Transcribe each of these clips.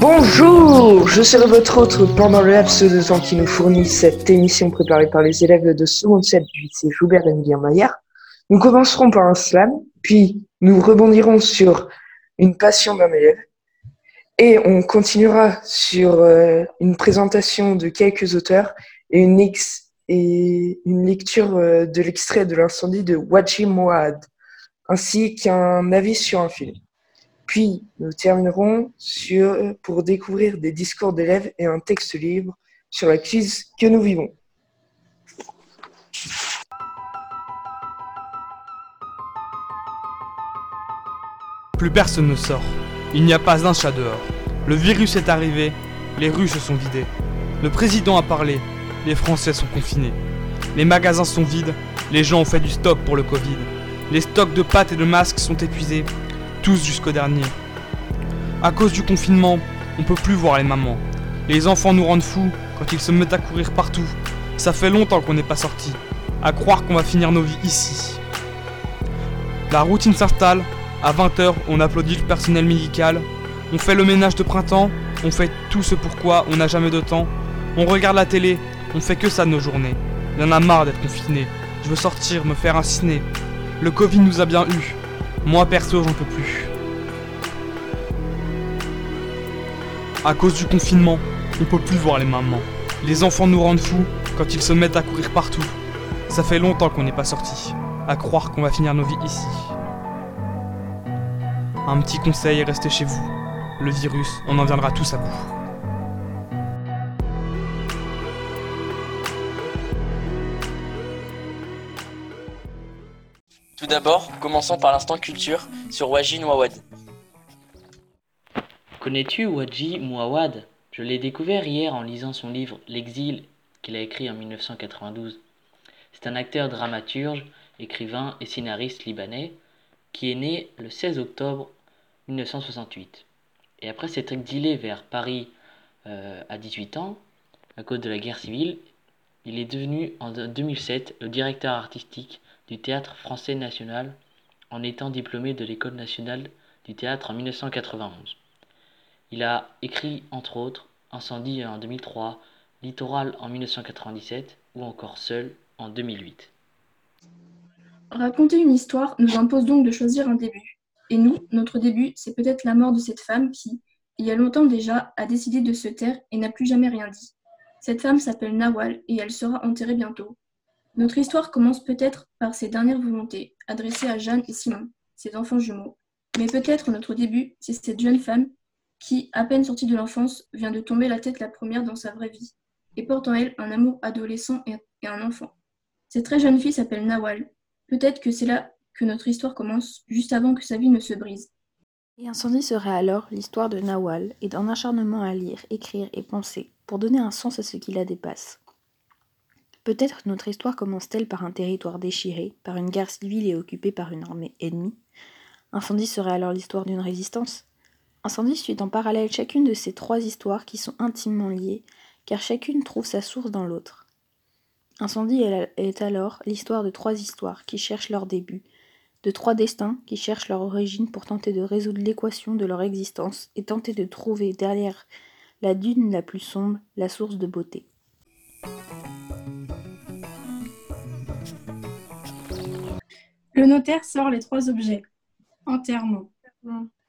Bonjour, je serai votre hôte pendant le laps de temps qui nous fournit cette émission préparée par les élèves de seconde 7 du lycée Joubert et Maillard. Nous commencerons par un slam, puis nous rebondirons sur une passion d'un élève, et on continuera sur euh, une présentation de quelques auteurs et une, lecture euh, de l'extrait de l'incendie de Waji Moad, ainsi qu'un avis sur un film. Puis nous terminerons pour découvrir des discours d'élèves et un texte libre sur la crise que nous vivons. Plus personne ne sort. Il n'y a pas un chat dehors. Le virus est arrivé, les rues se sont vidées. Le président a parlé, les Français sont confinés. Les magasins sont vides, les gens ont fait du stock pour le Covid. Les stocks de pâtes et de masques sont épuisés, tous jusqu'au dernier. À cause du confinement, on peut plus voir les mamans. Les enfants nous rendent fous quand ils se mettent à courir partout. Ça fait longtemps qu'on n'est pas sorti. À croire qu'on va finir nos vies ici. La routine s'installe. À 20h, on applaudit le personnel médical. On fait le ménage de printemps. On fait tout ce pourquoi on n'a jamais de temps. On regarde la télé. On fait que ça nos journées. Il y en a marre d'être confiné. Je veux sortir, me faire un ciné. Le Covid nous a bien eu. Moi perso, j'en peux plus. À cause du confinement, on peut plus voir les mamans. Les enfants nous rendent fous quand ils se mettent à courir partout. Ça fait longtemps qu'on n'est pas sorti. À croire qu'on va finir nos vies ici. Un petit conseil, restez chez vous. Le virus, on en viendra tous à bout. Tout d'abord, commençons par l'instant culture sur Wajin Wawad. Connais-tu Waji Mouawad? Je l'ai découvert hier en lisant son livre L'exil qu'il a écrit en 1992. C'est un acteur dramaturge, écrivain et scénariste libanais qui est né le 16 octobre 1968. Et après s'être exilé vers Paris euh, à 18 ans, à cause de la guerre civile, il est devenu en 2007 le directeur artistique du Théâtre français national en étant diplômé de l'École nationale du théâtre en 1991. Il a écrit, entre autres, Incendie en 2003, Littoral en 1997 ou encore Seul en 2008. Raconter une histoire nous impose donc de choisir un début. Et nous, notre début, c'est peut-être la mort de cette femme qui, il y a longtemps déjà, a décidé de se taire et n'a plus jamais rien dit. Cette femme s'appelle Nawal et elle sera enterrée bientôt. Notre histoire commence peut-être par ses dernières volontés, adressées à Jeanne et Simon, ses enfants jumeaux. Mais peut-être notre début, c'est cette jeune femme qui, à peine sortie de l'enfance, vient de tomber la tête la première dans sa vraie vie, et porte en elle un amour adolescent et un enfant. Cette très jeune fille s'appelle Nawal. Peut-être que c'est là que notre histoire commence, juste avant que sa vie ne se brise. Et Incendie serait alors l'histoire de Nawal et d'un acharnement à lire, écrire et penser, pour donner un sens à ce qui la dépasse. Peut-être notre histoire commence-t-elle par un territoire déchiré, par une guerre civile et occupée par une armée ennemie? Incendie serait alors l'histoire d'une résistance, Incendie suit en parallèle chacune de ces trois histoires qui sont intimement liées, car chacune trouve sa source dans l'autre. Incendie est alors l'histoire de trois histoires qui cherchent leur début, de trois destins qui cherchent leur origine pour tenter de résoudre l'équation de leur existence et tenter de trouver derrière la dune la plus sombre la source de beauté. Le notaire sort les trois objets. Enterrement.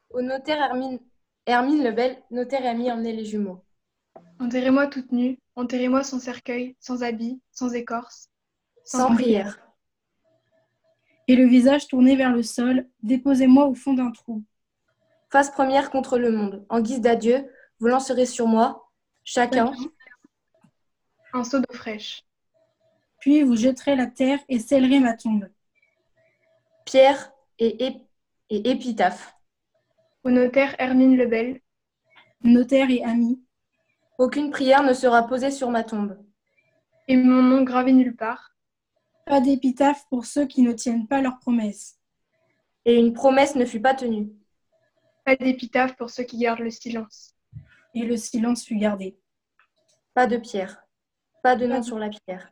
Au notaire Hermine, Hermine Lebel, notaire et ami emmener les jumeaux. Enterrez-moi toute nue, enterrez-moi sans cercueil, sans habit, sans écorce, sans, prière. Et le visage tourné vers le sol, déposez-moi au fond d'un trou. Face première contre le monde, en guise d'adieu, vous lancerez sur moi, chacun, un seau d'eau fraîche. Puis vous jetterez la terre et scellerez ma tombe. Pierre et, et épitaphe. Au notaire Hermine Lebel, notaire et ami. Aucune prière ne sera posée sur ma tombe. Et mon nom gravé nulle part. Pas d'épitaphe pour ceux qui ne tiennent pas leurs promesses. Et une promesse ne fut pas tenue. Pas d'épitaphe pour ceux qui gardent le silence. Et le silence fut gardé. Pas de pierre. Pas de nom sur la pierre.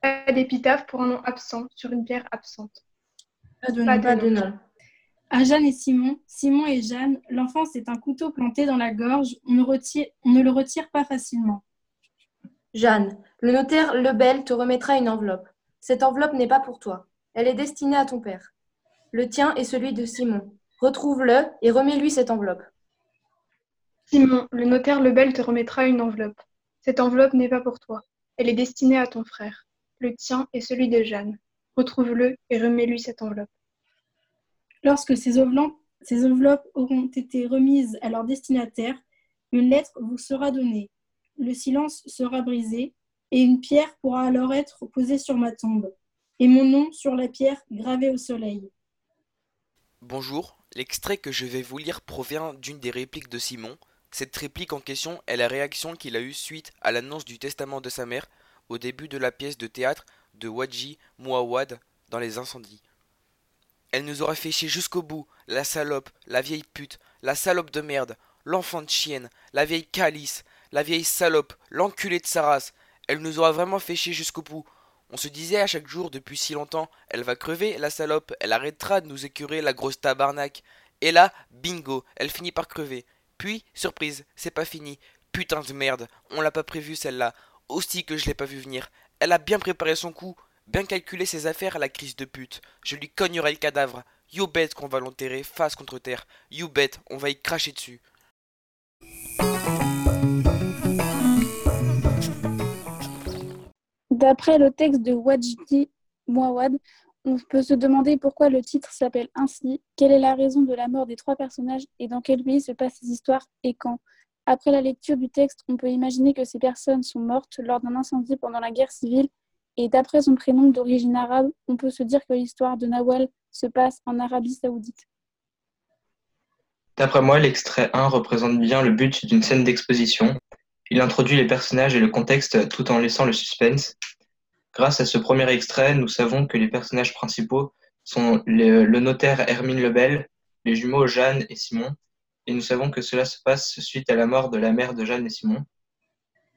Pas d'épitaphe pour un nom absent sur une pierre absente. Pas de nom. Pas de nom. À Jeanne et Simon, Simon et Jeanne, l'enfance est un couteau planté dans la gorge, on ne, retire, on ne le retire pas facilement. Jeanne, le notaire Lebel te remettra une enveloppe. Cette enveloppe n'est pas pour toi. Elle est destinée à ton père. Le tien est celui de Simon. Retrouve-le et remets-lui cette enveloppe. Simon, le notaire Lebel te remettra une enveloppe. Cette enveloppe n'est pas pour toi. Elle est destinée à ton frère. Le tien est celui de Jeanne. Retrouve-le et remets-lui cette enveloppe. Lorsque ces enveloppes, auront été remises à leur destinataire, une lettre vous sera donnée. Le silence sera brisé et une pierre pourra alors être posée sur ma tombe et mon nom sur la pierre gravée au soleil. Bonjour, l'extrait que je vais vous lire provient d'une des répliques de Simon. Cette réplique en question est la réaction qu'il a eue suite à l'annonce du testament de sa mère au début de la pièce de théâtre de Wadji Mouawad dans les incendies. Elle nous aura fait chier jusqu'au bout, la salope, la vieille pute, la salope de merde, l'enfant de chienne, la vieille calice, la vieille salope, l'enculé de sa race. Elle nous aura vraiment fait chier jusqu'au bout. On se disait à chaque jour depuis si longtemps, elle va crever, la salope, elle arrêtera de nous écurer, la grosse tabarnak. Et là, bingo, elle finit par crever. Puis, surprise, c'est pas fini. Putain de merde, on l'a pas prévu celle-là. Aussi que je l'ai pas vu venir. Elle a bien préparé son coup, Bien calculer ses affaires à la crise de pute. Je lui cognerai le cadavre. You bet qu'on va l'enterrer face contre terre. You bet, on va y cracher dessus. D'après le texte de Wajdi Mouawad, on peut se demander pourquoi le titre s'appelle ainsi, quelle est la raison de la mort des trois personnages et dans quel pays se passent ces histoires et quand? Après la lecture du texte, on peut imaginer que ces personnes sont mortes lors d'un incendie pendant la guerre civile et d'après son prénom d'origine arabe, on peut se dire que l'histoire de Nawal se passe en Arabie saoudite. D'après moi, l'extrait 1 représente bien le but d'une scène d'exposition. Il introduit les personnages et le contexte tout en laissant le suspense. Grâce à ce premier extrait, nous savons que les personnages principaux sont le, notaire Hermine Lebel, les jumeaux Jeanne et Simon, et nous savons que cela se passe suite à la mort de la mère de Jeanne et Simon.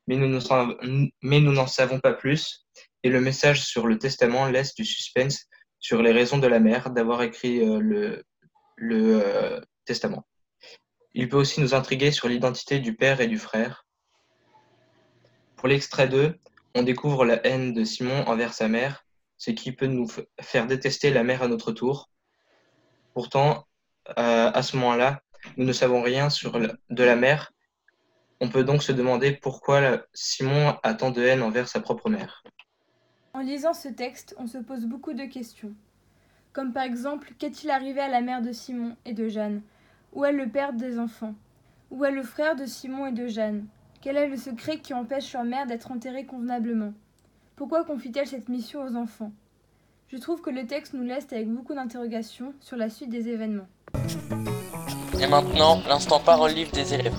Mais nous n'en savons pas plus, et le message sur le testament laisse du suspense sur les raisons de la mère d'avoir écrit euh, le, euh, testament. Il peut aussi nous intriguer sur l'identité du père et du frère. Pour l'extrait 2, on découvre la haine de Simon envers sa mère, ce qui peut nous faire détester la mère à notre tour. Pourtant, euh, à ce moment-là, nous ne savons rien sur de la mère. On peut donc se demander pourquoi Simon a tant de haine envers sa propre mère. En lisant ce texte, on se pose beaucoup de questions. Comme par exemple, qu'est-il arrivé à la mère de Simon et de Jeanne? Où est le père des enfants? Où est le frère de Simon et de Jeanne? Quel est le secret qui empêche leur mère d'être enterrée convenablement? Pourquoi confie-t-elle cette mission aux enfants? Je trouve que le texte nous laisse avec beaucoup d'interrogations sur la suite des événements. Et maintenant, l'instant parole livre des élèves.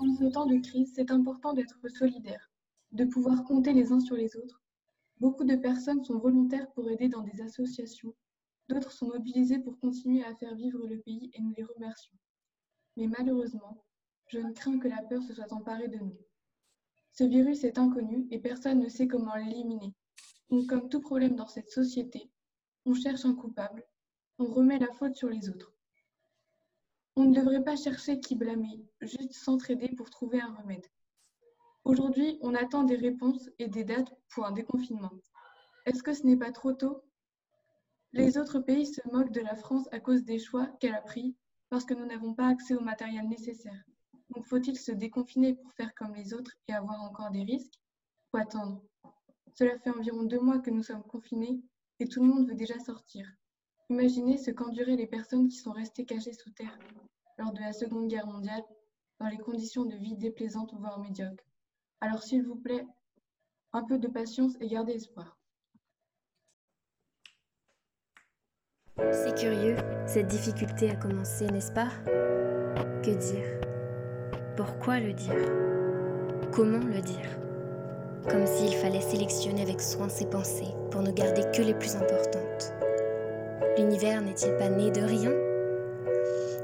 En ce temps de crise, c'est important d'être solidaire de pouvoir compter les uns sur les autres. Beaucoup de personnes sont volontaires pour aider dans des associations, d'autres sont mobilisées pour continuer à faire vivre le pays et nous les remercions. Mais malheureusement, je ne crains que la peur se soit emparée de nous. Ce virus est inconnu et personne ne sait comment l'éliminer. Donc, comme tout problème dans cette société, on cherche un coupable, on remet la faute sur les autres. On ne devrait pas chercher qui blâmer, juste s'entraider pour trouver un remède. Aujourd'hui, on attend des réponses et des dates pour un déconfinement. Est-ce que ce n'est pas trop tôt? Les autres pays se moquent de la France à cause des choix qu'elle a pris parce que nous n'avons pas accès au matériel nécessaire. Donc faut-il se déconfiner pour faire comme les autres et avoir encore des risques? Ou attendre Cela fait environ deux mois que nous sommes confinés et tout le monde veut déjà sortir. Imaginez ce qu'enduraient les personnes qui sont restées cachées sous terre lors de la Seconde Guerre mondiale dans les conditions de vie déplaisantes voire médiocres. Alors s'il vous plaît, un peu de patience et gardez espoir. C'est curieux, cette difficulté a commencé, n'est-ce pas? Que dire? Pourquoi le dire? Comment le dire? Comme s'il fallait sélectionner avec soin ses pensées pour ne garder que les plus importantes. L'univers n'est-il pas né de rien?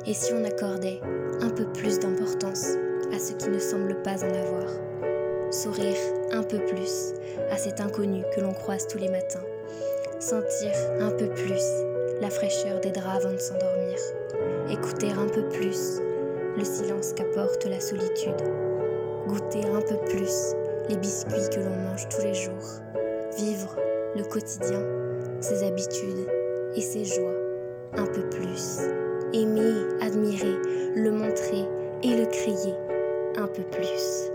Et si on accordait un peu plus d'importance à ce qui ne semble pas en avoir? Sourire un peu plus à cet inconnu que l'on croise tous les matins, sentir un peu plus la fraîcheur des draps avant de s'endormir, écouter un peu plus le silence qu'apporte la solitude, goûter un peu plus les biscuits que l'on mange tous les jours, vivre le quotidien, ses habitudes et ses joies un peu plus, aimer, admirer, le montrer et le crier un peu plus.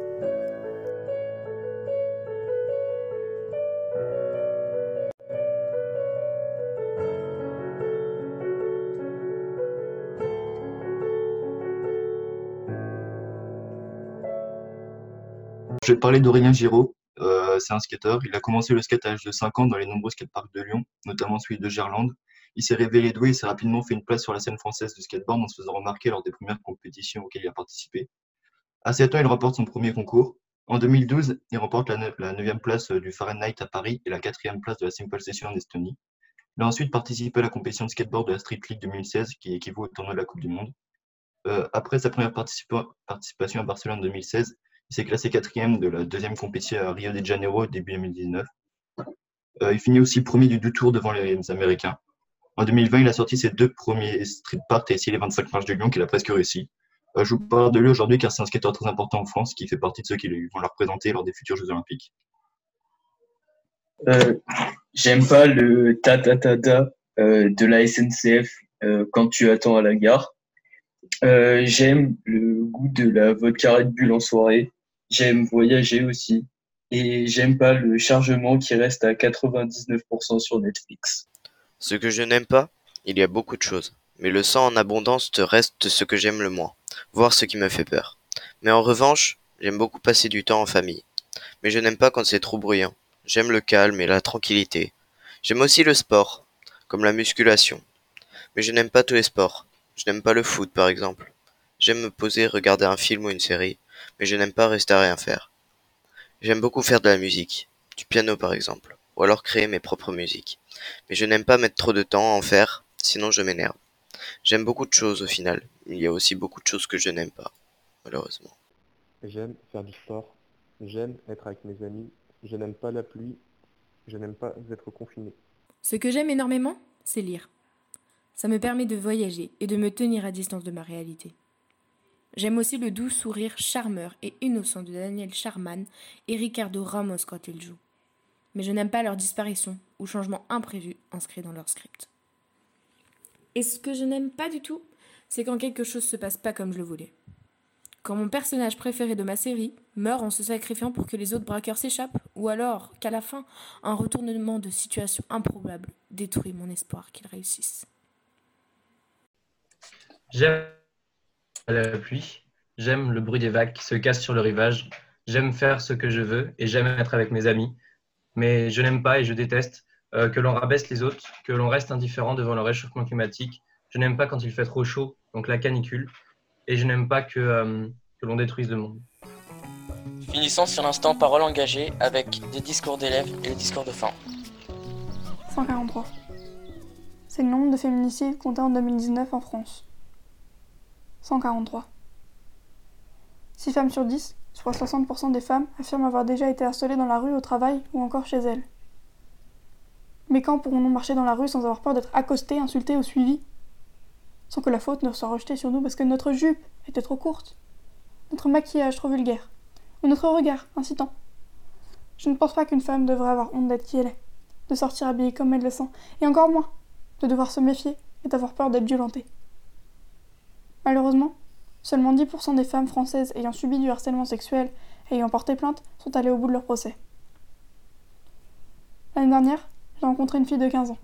Je vais parler d'Aurélien Giraud. Euh, c'est un skateur. Il a commencé le skate à l'âge de 5 ans dans les nombreux skateparks de Lyon, notamment celui de Gerland. Il s'est révélé doué et s'est rapidement fait une place sur la scène française de skateboard en se faisant remarquer lors des premières compétitions auxquelles il a participé. À 7 ans, il remporte son premier concours. En 2012, il remporte la, 9e place du Fahrenheit à Paris et la 4e place de la Simple Session en Estonie. Il a ensuite participé à la compétition de skateboard de la Street League 2016, qui équivaut au tournoi de la Coupe du Monde. Euh, après sa première participation à Barcelone en 2016, il s'est classé quatrième de la deuxième compétition à Rio de Janeiro début 2019. Euh, il finit aussi premier du deux tours devant les Américains. En 2020, il a sorti ses deux premiers street parts et essayé les 25 marches de Lyon qu'il a presque réussi. Euh, je vous parle de lui aujourd'hui car c'est un skateur très important en France qui fait partie de ceux qui vont le représenter lors des futurs Jeux Olympiques. Euh, j'aime pas le ta ta ta ta de la SNCF quand tu attends à la gare. j'aime le goût de la vodka Red Bull en soirée. J'aime voyager aussi. Et j'aime pas le chargement qui reste à 99% sur Netflix. Ce que je n'aime pas, il y a beaucoup de choses. Mais le sang en abondance te reste ce que j'aime le moins, voire ce qui me fait peur. Mais en revanche, j'aime beaucoup passer du temps en famille. Mais je n'aime pas quand c'est trop bruyant. J'aime le calme et la tranquillité. J'aime aussi le sport, comme la musculation. Mais je n'aime pas tous les sports. Je n'aime pas le foot, par exemple. J'aime me poser, regarder un film ou une série, mais je n'aime pas rester à rien faire. J'aime beaucoup faire de la musique, du piano par exemple, ou alors créer mes propres musiques. Mais je n'aime pas mettre trop de temps à en faire, sinon je m'énerve. J'aime beaucoup de choses au final, mais il y a aussi beaucoup de choses que je n'aime pas, malheureusement. J'aime faire du sport, j'aime être avec mes amis, je n'aime pas la pluie, je n'aime pas être confiné. Ce que j'aime énormément, c'est lire. Ça me permet de voyager et de me tenir à distance de ma réalité. J'aime aussi le doux sourire charmeur et innocent de Daniel Charman et Ricardo Ramos quand ils jouent. Mais je n'aime pas leur disparition ou changement imprévu inscrit dans leur script. Et ce que je n'aime pas du tout, c'est quand quelque chose se passe pas comme je le voulais. Quand mon personnage préféré de ma série meurt en se sacrifiant pour que les autres braqueurs s'échappent, ou alors qu'à la fin, un retournement de situation improbable détruit mon espoir qu'ils réussissent. J'aime la pluie, j'aime le bruit des vagues qui se cassent sur le rivage, j'aime faire ce que je veux et j'aime être avec mes amis, mais je n'aime pas et je déteste euh, que l'on rabaisse les autres, que l'on reste indifférent devant le réchauffement climatique. Je n'aime pas quand il fait trop chaud, donc la canicule, et je n'aime pas que, euh, que l'on détruise le monde. Finissons sur l'instant parole engagée avec des discours d'élèves et le discours de fin. 143. C'est le nombre de féminicides comptés en 2019 en France. 143. 6 femmes sur 10, soit 60% des femmes, affirment avoir déjà été harcelées dans la rue, au travail ou encore chez elles. Mais quand pourrons-nous marcher dans la rue sans avoir peur d'être accostés, insultés ou suivis Sans que la faute ne soit rejetée sur nous parce que notre jupe était trop courte, notre maquillage trop vulgaire, ou notre regard incitant. Je ne pense pas qu'une femme devrait avoir honte d'être qui elle est, de sortir habillée comme elle le sent, et encore moins de devoir se méfier et d'avoir peur d'être violentée. Malheureusement, seulement 10% des femmes françaises ayant subi du harcèlement sexuel et ayant porté plainte sont allées au bout de leur procès. L'année dernière, j'ai rencontré une fille de 15 ans.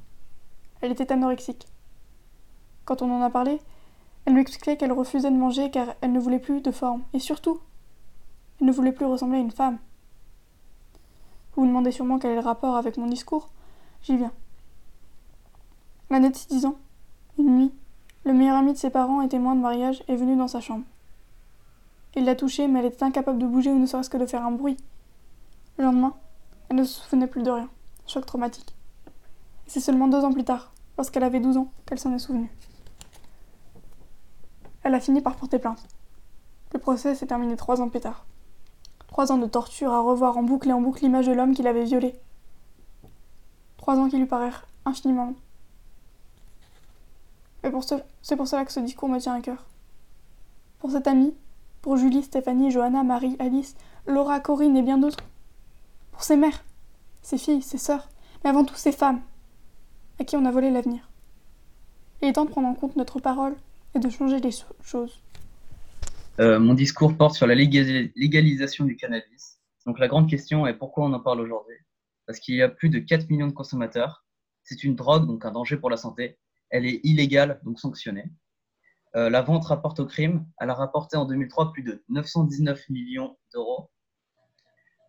Elle était anorexique. Quand on en a parlé, elle m'expliquait qu'elle refusait de manger car elle ne voulait plus de forme. Et surtout, elle ne voulait plus ressembler à une femme. Vous vous demandez sûrement quel est le rapport avec mon discours? J'y viens. L'année de 10 ans, une nuit, le meilleur ami de ses parents et témoin de mariage est venu dans sa chambre. Il l'a touchée, mais elle était incapable de bouger ou ne serait-ce que de faire un bruit. Le lendemain, elle ne se souvenait plus de rien. Choc traumatique. C'est seulement deux ans plus tard, lorsqu'elle avait 12 ans, qu'elle s'en est souvenue. Elle a fini par porter plainte. Le procès s'est terminé trois ans plus tard. Trois ans de torture à revoir en boucle et en boucle l'image de l'homme qui l'avait violée. Trois ans qui lui parèrent infiniment. C'est pour cela que ce discours me tient à cœur. Pour cette amie, pour Julie, Stéphanie, Johanna, Marie, Alice, Laura, Corinne et bien d'autres. Pour ses mères, ses filles, ses sœurs, mais avant tout ses femmes, à qui on a volé l'avenir. Il est temps de prendre en compte notre parole et de changer les choses. Euh, mon discours porte sur la légali- légalisation du cannabis. Donc la grande question est pourquoi on en parle aujourd'hui? Parce qu'il y a plus de 4 millions de consommateurs. C'est une drogue, donc un danger pour la santé. Elle est illégale, donc sanctionnée. Euh, la vente rapporte au crime. Elle a rapporté en 2003 plus de 919 millions d'euros.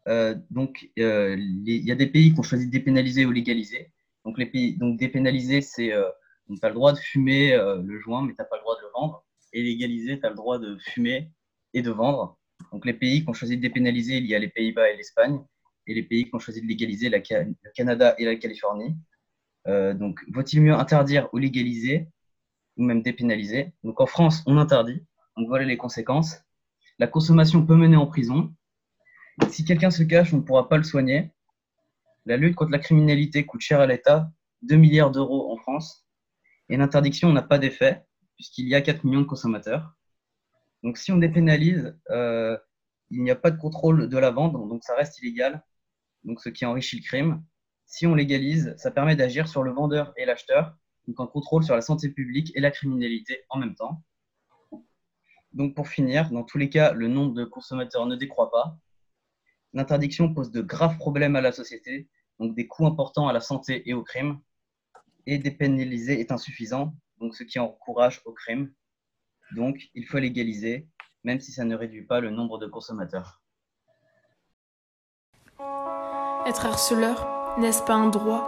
Euh, donc euh, il y a des pays qui ont choisi de dépénaliser ou légaliser. Donc les pays, donc dépénaliser, c'est tu as le droit de fumer le joint, mais tu n'as pas le droit de le vendre. Et légaliser, tu as le droit de fumer et de vendre. Donc les pays qui ont choisi de dépénaliser, il y a les Pays-Bas et l'Espagne. Et les pays qui ont choisi de légaliser, le Canada et la Californie. Euh, donc vaut-il mieux interdire ou légaliser, ou même dépénaliser? Donc en France, on interdit. Donc voilà les conséquences. La consommation peut mener en prison. Si quelqu'un se cache, on ne pourra pas le soigner. La lutte contre la criminalité coûte cher à l'État, 2 milliards d'euros en France. Et l'interdiction n'a pas d'effet, puisqu'il y a 4 millions de consommateurs. Donc si on dépénalise, euh, il n'y a pas de contrôle de la vente, donc ça reste illégal, donc ce qui enrichit le crime. Si on légalise, ça permet d'agir sur le vendeur et l'acheteur, donc un contrôle sur la santé publique et la criminalité en même temps. Donc pour finir, dans tous les cas, le nombre de consommateurs ne décroît pas. L'interdiction pose de graves problèmes à la société, donc des coûts importants à la santé et au crime. Et dépénaliser est insuffisant, donc ce qui encourage au crime. Donc il faut légaliser, même si ça ne réduit pas le nombre de consommateurs. Être harceleur, n'est-ce pas un droit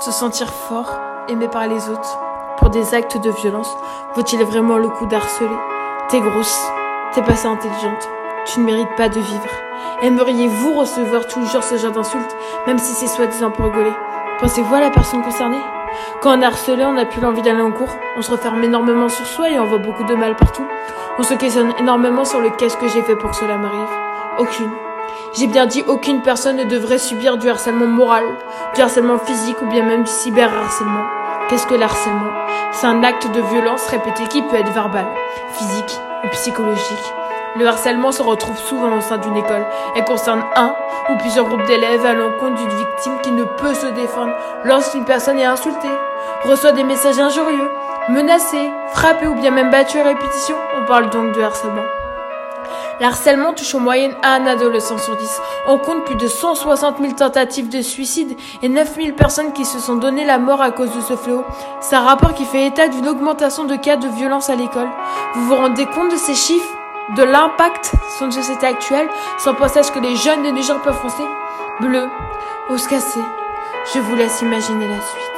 Se sentir fort, aimé par les autres Pour des actes de violence, vaut-il vraiment le coup d'harceler? T'es grosse, t'es pas assez intelligente, tu ne mérites pas de vivre. Aimeriez-vous recevoir toujours ce genre d'insultes, même si c'est soi-disant pour rigoler? Pensez-vous à la personne concernée? Quand on est harcelé, on n'a plus l'envie d'aller en cours, on se referme énormément sur soi et on voit beaucoup de mal partout. On se questionne énormément sur le qu'est-ce que j'ai fait pour que cela m'arrive. Aucune. J'ai bien dit aucune personne ne devrait subir du harcèlement moral, du harcèlement physique ou bien même du cyberharcèlement. Qu'est-ce que le harcèlement C'est un acte de violence répété qui peut être verbal, physique ou psychologique. Le harcèlement se retrouve souvent au sein d'une école et concerne un ou plusieurs groupes d'élèves à l'encontre d'une victime qui ne peut se défendre lorsqu'une personne est insultée, reçoit des messages injurieux, menacée, frappée ou bien même battue à répétition. On parle donc de harcèlement. L'harcèlement touche en moyenne un adolescent sur dix. On compte plus de 160 000 tentatives de suicide et 9 000 personnes qui se sont donné la mort à cause de ce fléau. C'est un rapport qui fait état d'une augmentation de cas de violence à l'école. Vous vous rendez compte de ces chiffres De l'impact sur une société actuelle? Sans penser que les jeunes de jours peuvent penser Bleu, au se casser. Je vous laisse imaginer la suite.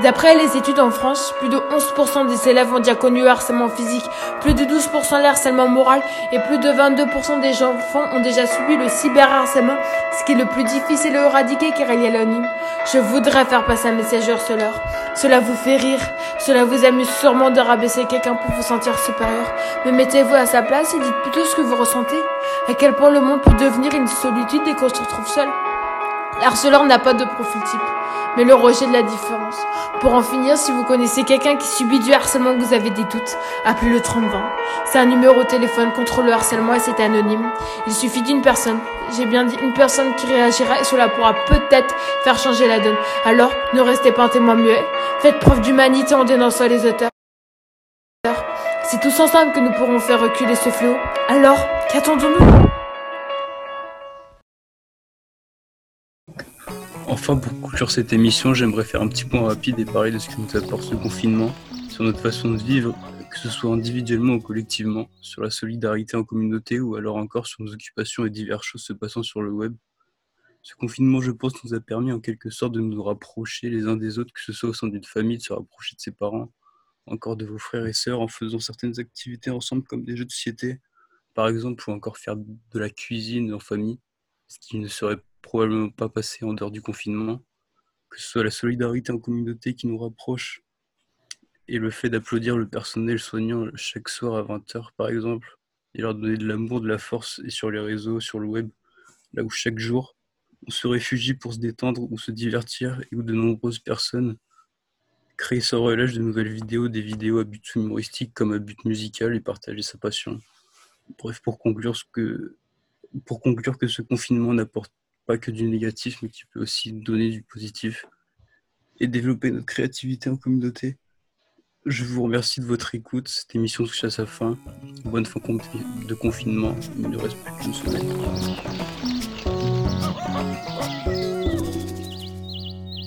D'après les études en France, plus de 11% des élèves ont déjà connu le harcèlement physique, plus de 12% le harcèlement moral et plus de 22% des enfants ont déjà subi le cyberharcèlement, ce qui est le plus difficile à éradiquer car il est anonyme. Je voudrais faire passer un message aux harceleurs. Cela vous fait rire, cela vous amuse sûrement de rabaisser quelqu'un pour vous sentir supérieur, mais mettez-vous à sa place et dites plutôt ce que vous ressentez, à quel point le monde peut devenir une solitude et qu'on se retrouve seul? L'harceleur n'a pas de profil type, mais le rejet de la différence. Pour en finir, si vous connaissez quelqu'un qui subit du harcèlement, que vous avez des doutes, appelez le 3020. C'est un numéro au téléphone contre le harcèlement et c'est anonyme. Il suffit d'une personne, j'ai bien dit une personne qui réagira et cela pourra peut-être faire changer la donne. Alors, ne restez pas un témoin muet. Faites preuve d'humanité en dénonçant les auteurs. C'est tous ensemble que nous pourrons faire reculer ce fléau. Alors, qu'attendons-nous? Enfin, pour conclure cette émission, j'aimerais faire un petit point rapide et parler de ce que nous apporte ce confinement, sur notre façon de vivre, que ce soit individuellement ou collectivement, sur la solidarité en communauté ou alors encore sur nos occupations et diverses choses se passant sur le web. Ce confinement, je pense, nous a permis en quelque sorte de nous rapprocher les uns des autres, que ce soit au sein d'une famille, de se rapprocher de ses parents, encore de vos frères et sœurs en faisant certaines activités ensemble comme des jeux de société, par exemple, ou encore faire de la cuisine en famille, ce qui ne serait probablement pas passé en dehors du confinement, que ce soit la solidarité en communauté qui nous rapproche et le fait d'applaudir le personnel soignant chaque soir à 20h par exemple, et leur donner de l'amour, de la force et sur les réseaux, sur le web, là où chaque jour on se réfugie pour se détendre ou se divertir et où de nombreuses personnes créer sans relâche de nouvelles vidéos, des vidéos à but humoristique comme à but musical et partager sa passion. Bref, pour conclure, ce que, pour conclure que ce confinement n'apporte pas que du négatif, mais qui peut aussi donner du positif et développer notre créativité en communauté. Je vous remercie de votre écoute. Cette émission touche à sa fin. Bonne fin de confinement. Il ne reste plus qu'une semaine.